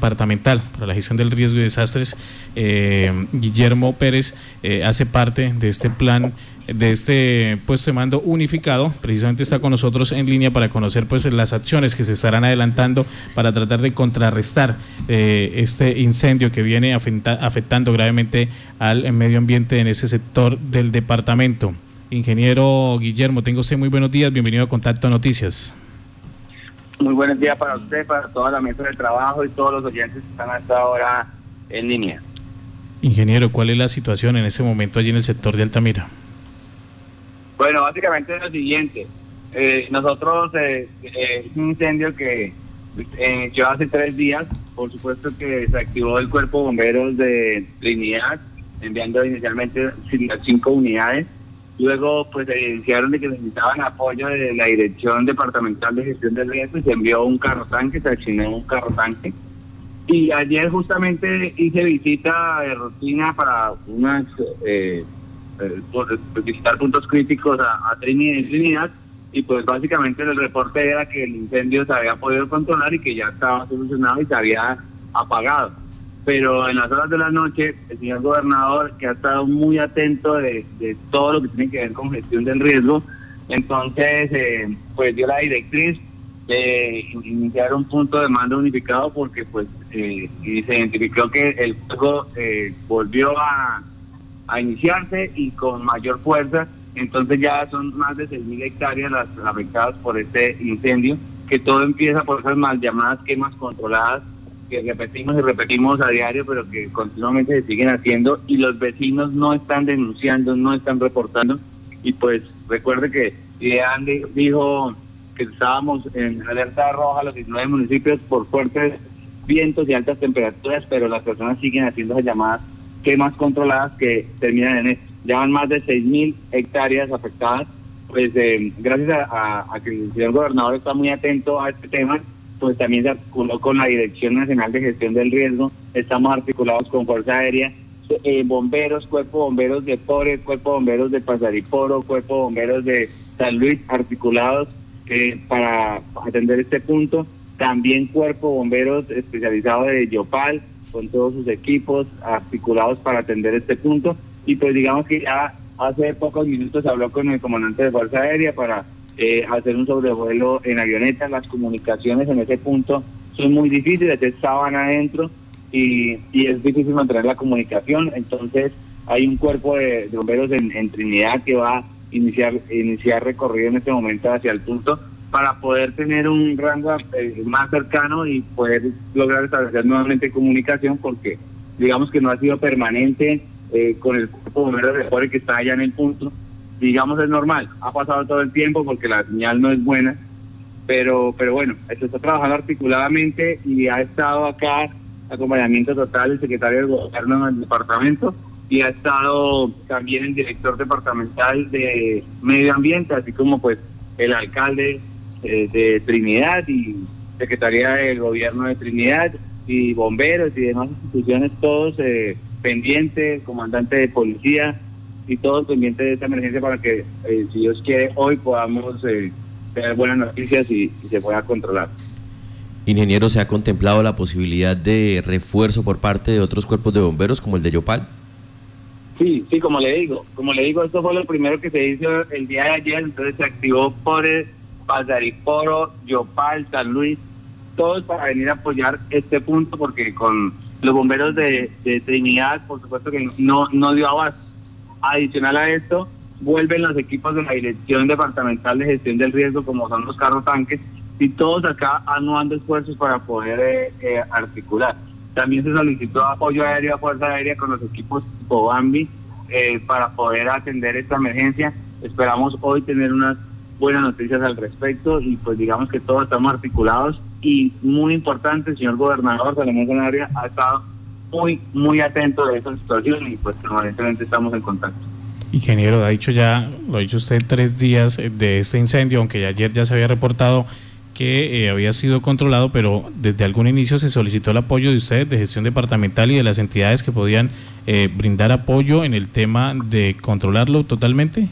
departamental para la gestión del riesgo y desastres, eh, Guillermo Pérez eh, hace parte de este plan, de este puesto de mando unificado. Precisamente está con nosotros en línea para conocer pues las acciones que se estarán adelantando para tratar de contrarrestar eh, este incendio que viene afectando gravemente al medio ambiente en ese sector del departamento. Ingeniero Guillermo, tengo usted muy buenos días, bienvenido a Contacto Noticias. Muy buenos días para usted, para toda la mesa de trabajo y todos los oyentes que están hasta ahora en línea. Ingeniero, ¿cuál es la situación en ese momento allí en el sector de Altamira? Bueno, básicamente es lo siguiente. Eh, nosotros, eh, eh, es un incendio que eh, lleva hace tres días, por supuesto que se activó el cuerpo de bomberos de Trinidad, enviando inicialmente cinco unidades Luego, pues evidenciaron de que necesitaban apoyo de la Dirección Departamental de Gestión del Riesgo y se envió un carro tanque, se accionó un carro tanque. Y ayer justamente hice visita de rutina para unas eh, eh visitar puntos críticos a, Trinidad, Trinidad y pues básicamente el reporte era que el incendio se había podido controlar y que ya estaba solucionado y se había apagado pero en las horas de la noche el señor gobernador, que ha estado muy atento de, todo lo que tiene que ver con gestión del riesgo, entonces eh, pues dio la directriz de iniciar un punto de mando unificado porque pues eh, y se identificó que el fuego eh, volvió a, a iniciarse y con mayor fuerza, entonces ya son más de 6.000 hectáreas las afectadas por este incendio, que todo empieza por esas mal llamadas quemas controladas que repetimos y repetimos a diario, pero que continuamente se siguen haciendo y los vecinos no están denunciando, no están reportando. Y pues recuerde que Andy dijo que estábamos en alerta roja los 19 municipios por fuertes vientos y altas temperaturas, pero las personas siguen haciendo las llamadas quemas controladas que terminan en esto. Ya van más de 6.000 hectáreas afectadas. Pues eh, gracias a, a que el señor gobernador está muy atento a este tema, pues también se articuló con la Dirección Nacional de Gestión del Riesgo, estamos articulados con Fuerza Aérea, eh, bomberos, cuerpo bomberos de Pores, cuerpo bomberos de Pasariporo, cuerpo bomberos de San Luis, articulados eh, para atender este punto, también cuerpo bomberos especializado de Yopal, con todos sus equipos articulados para atender este punto, y pues digamos que ya hace pocos minutos habló con el comandante de Fuerza Aérea para eh, hacer un sobrevuelo en avioneta. Las comunicaciones en ese punto son muy difíciles, estaban adentro y, es difícil mantener la comunicación. Entonces hay un cuerpo de, bomberos en, Trinidad que va a iniciar, iniciar recorrido en este momento hacia el punto para poder tener un rango eh, más cercano y poder lograr establecer nuevamente comunicación porque digamos que no ha sido permanente eh, con el cuerpo de bomberos de que está allá en el punto digamos es normal, ha pasado todo el tiempo porque la señal no es buena, pero, pero bueno, se está trabajando articuladamente y ha estado acá acompañamiento total del secretario del gobierno en el departamento y ha estado también el director departamental de medio ambiente, así como pues el alcalde eh, de Trinidad y secretaría del gobierno de Trinidad y bomberos y demás instituciones, todos eh, pendientes, comandante de policía, y todos pendientes de esta emergencia para que, eh, si Dios quiere, hoy podamos eh, tener buenas noticias y, se pueda controlar. Ingeniero, ¿se ha contemplado la posibilidad de refuerzo por parte de otros cuerpos de bomberos como el de Yopal? Sí, sí, como le digo, como le digo, esto fue lo primero que se hizo el día de ayer, entonces se activó por Pasariporo, Yopal, San Luis, todos para venir a apoyar este punto porque con los bomberos de, de Trinidad, por supuesto que no, no dio abasto Adicional a esto, vuelven los equipos de la Dirección Departamental de Gestión del Riesgo, como son los carros tanques, y todos acá anuando esfuerzos para poder eh, eh, articular. También se solicitó apoyo aéreo a Fuerza Aérea con los equipos tipo eh, para poder atender esta emergencia. Esperamos hoy tener unas buenas noticias al respecto y pues digamos que todos estamos articulados y muy importante, señor gobernador Salomón Canaria ha estado muy, muy atento de esa situación y pues permanentemente estamos en contacto. Ingeniero, ha dicho ya, lo ha dicho usted, tres días eh, de este incendio, aunque ayer ya se había reportado que eh, había sido controlado, pero desde algún inicio se solicitó el apoyo de usted, de gestión departamental y de las entidades que podían eh, brindar apoyo en el tema de controlarlo totalmente.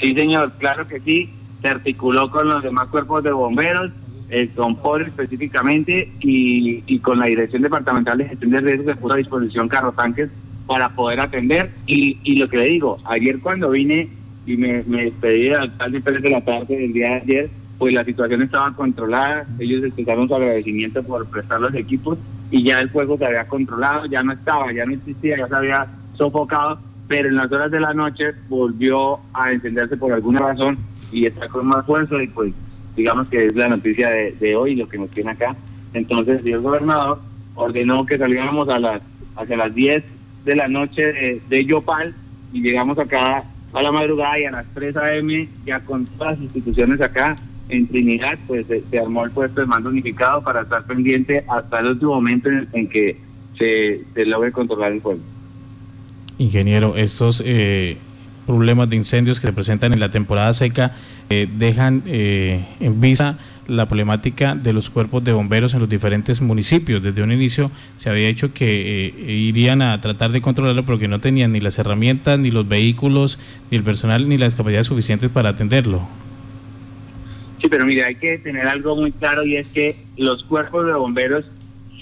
Sí, señor, claro que sí. Se articuló con los demás cuerpos de bomberos eh, con POR específicamente y, con la Dirección Departamental de Gestión de Riesgos se puso a disposición carro tanques para poder atender. Y, y lo que le digo, ayer cuando vine y me, me despedí al alcalde Pérez de la tarde del día de ayer, pues la situación estaba controlada, ellos expresaron su agradecimiento por prestar los equipos y ya el fuego se había controlado, ya no estaba, ya no existía, ya se había sofocado, pero en las horas de la noche volvió a encenderse por alguna razón y está con más fuerza y pues digamos que es la noticia de, hoy, lo que nos tiene acá. Entonces el gobernador ordenó que saliéramos a las hacia las 10 de la noche de, Yopal y llegamos acá a la madrugada y a las 3 a.m. ya con todas las instituciones acá en Trinidad, pues se, armó el puesto de mando unificado para estar pendiente hasta el último momento en, que se, se, logre controlar el fuego. Ingeniero, estos eh, problemas de incendios que se presentan en la temporada seca eh, dejan eh, en vista la problemática de los cuerpos de bomberos en los diferentes municipios. Desde un inicio se había dicho que irían a tratar de controlarlo porque no tenían ni las herramientas, ni los vehículos, ni el personal, ni las capacidades suficientes para atenderlo. Sí, pero mire, hay que tener algo muy claro y es que los cuerpos de bomberos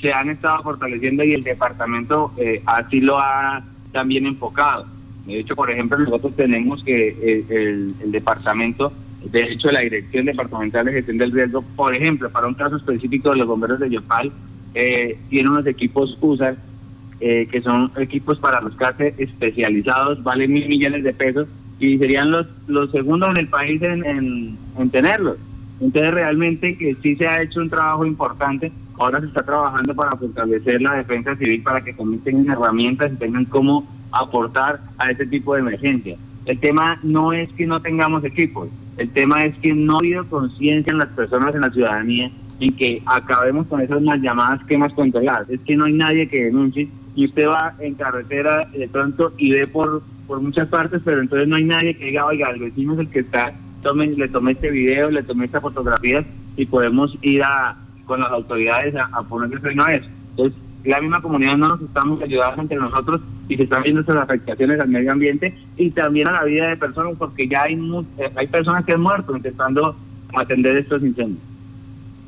se han estado fortaleciendo y el departamento eh, así lo ha también enfocado. De hecho, por ejemplo, nosotros tenemos que eh, el, departamento, de hecho, la Dirección Departamental de Gestión del Riesgo, por ejemplo, para un caso específico de los bomberos de Yopal, eh, tiene unos equipos USA que son equipos para los rescate especializados, valen mil millones de pesos y serían los, los segundos en el país en, en tenerlos. Entonces realmente que sí se ha hecho un trabajo importante. Ahora se está trabajando para fortalecer la defensa civil para que también herramientas y tengan cómo aportar a ese tipo de emergencia. El tema no es que no tengamos equipos, el tema es que no ha habido conciencia en las personas, en la ciudadanía, en que acabemos con esas mal llamadas quemas controladas. Es que no hay nadie que denuncie y usted va en carretera de pronto y ve por, por muchas partes, pero entonces no hay nadie que diga, oiga, el vecino es el que está le tomé este video, le tomé esta fotografía y podemos ir a, con las autoridades a, a ponerle freno a eso. Entonces, la misma comunidad no nos estamos ayudando entre nosotros y se están viendo esas afectaciones al medio ambiente y también a la vida de personas porque ya hay, eh, hay personas que han muerto intentando atender estos incendios.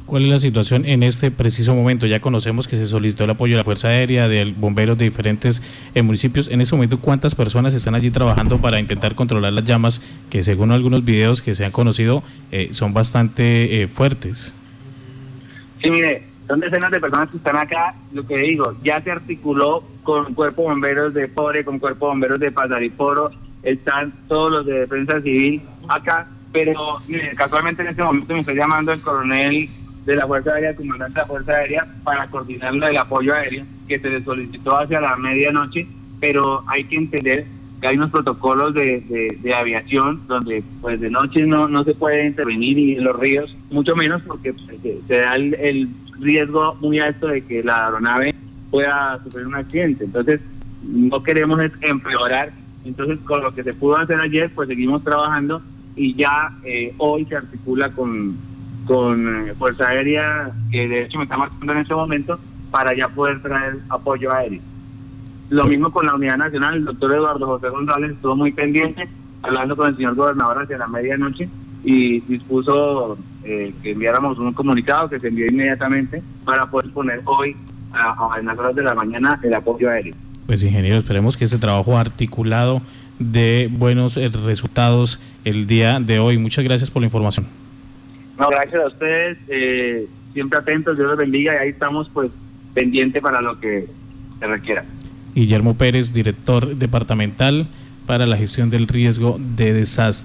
¿Cuál es la situación en este preciso momento? Ya conocemos que se solicitó el apoyo de la Fuerza Aérea, de bomberos de diferentes eh, municipios. En este momento, ¿cuántas personas están allí trabajando para intentar controlar las llamas que según algunos videos que se han conocido eh, son bastante eh, fuertes? Sí, mire, son decenas de personas que están acá. Lo que digo, ya se articuló con cuerpo bomberos de Pore, con cuerpo bomberos de Pasariporo, están todos los de defensa civil acá. Pero mire, casualmente en este momento me está llamando el coronel de la Fuerza Aérea, el comandante de la Fuerza Aérea, para coordinar el apoyo aéreo que se le solicitó hacia la medianoche, pero hay que entender que hay unos protocolos de, de, aviación donde pues de noche no, no se puede intervenir y en los ríos, mucho menos porque pues, se, da el, riesgo muy alto de que la aeronave pueda sufrir un accidente. Entonces, no queremos empeorar. Entonces, con lo que se pudo hacer ayer, pues seguimos trabajando y ya eh, hoy se articula con con eh, Fuerza Aérea, que de hecho me está marcando en este momento, para ya poder traer apoyo aéreo. Lo mismo con la Unidad Nacional, el doctor Eduardo José González estuvo muy pendiente, hablando con el señor gobernador hacia la medianoche y dispuso eh, que enviáramos un comunicado que se envió inmediatamente para poder poner hoy, a, las horas de la mañana, el apoyo aéreo. Pues ingeniero, esperemos que este trabajo articulado de buenos eh, resultados el día de hoy. Muchas gracias por la información. No, gracias a ustedes, eh, siempre atentos, Dios los bendiga y ahí estamos pues pendientes para lo que se requiera. Guillermo Pérez, director departamental para la gestión del riesgo de desastre.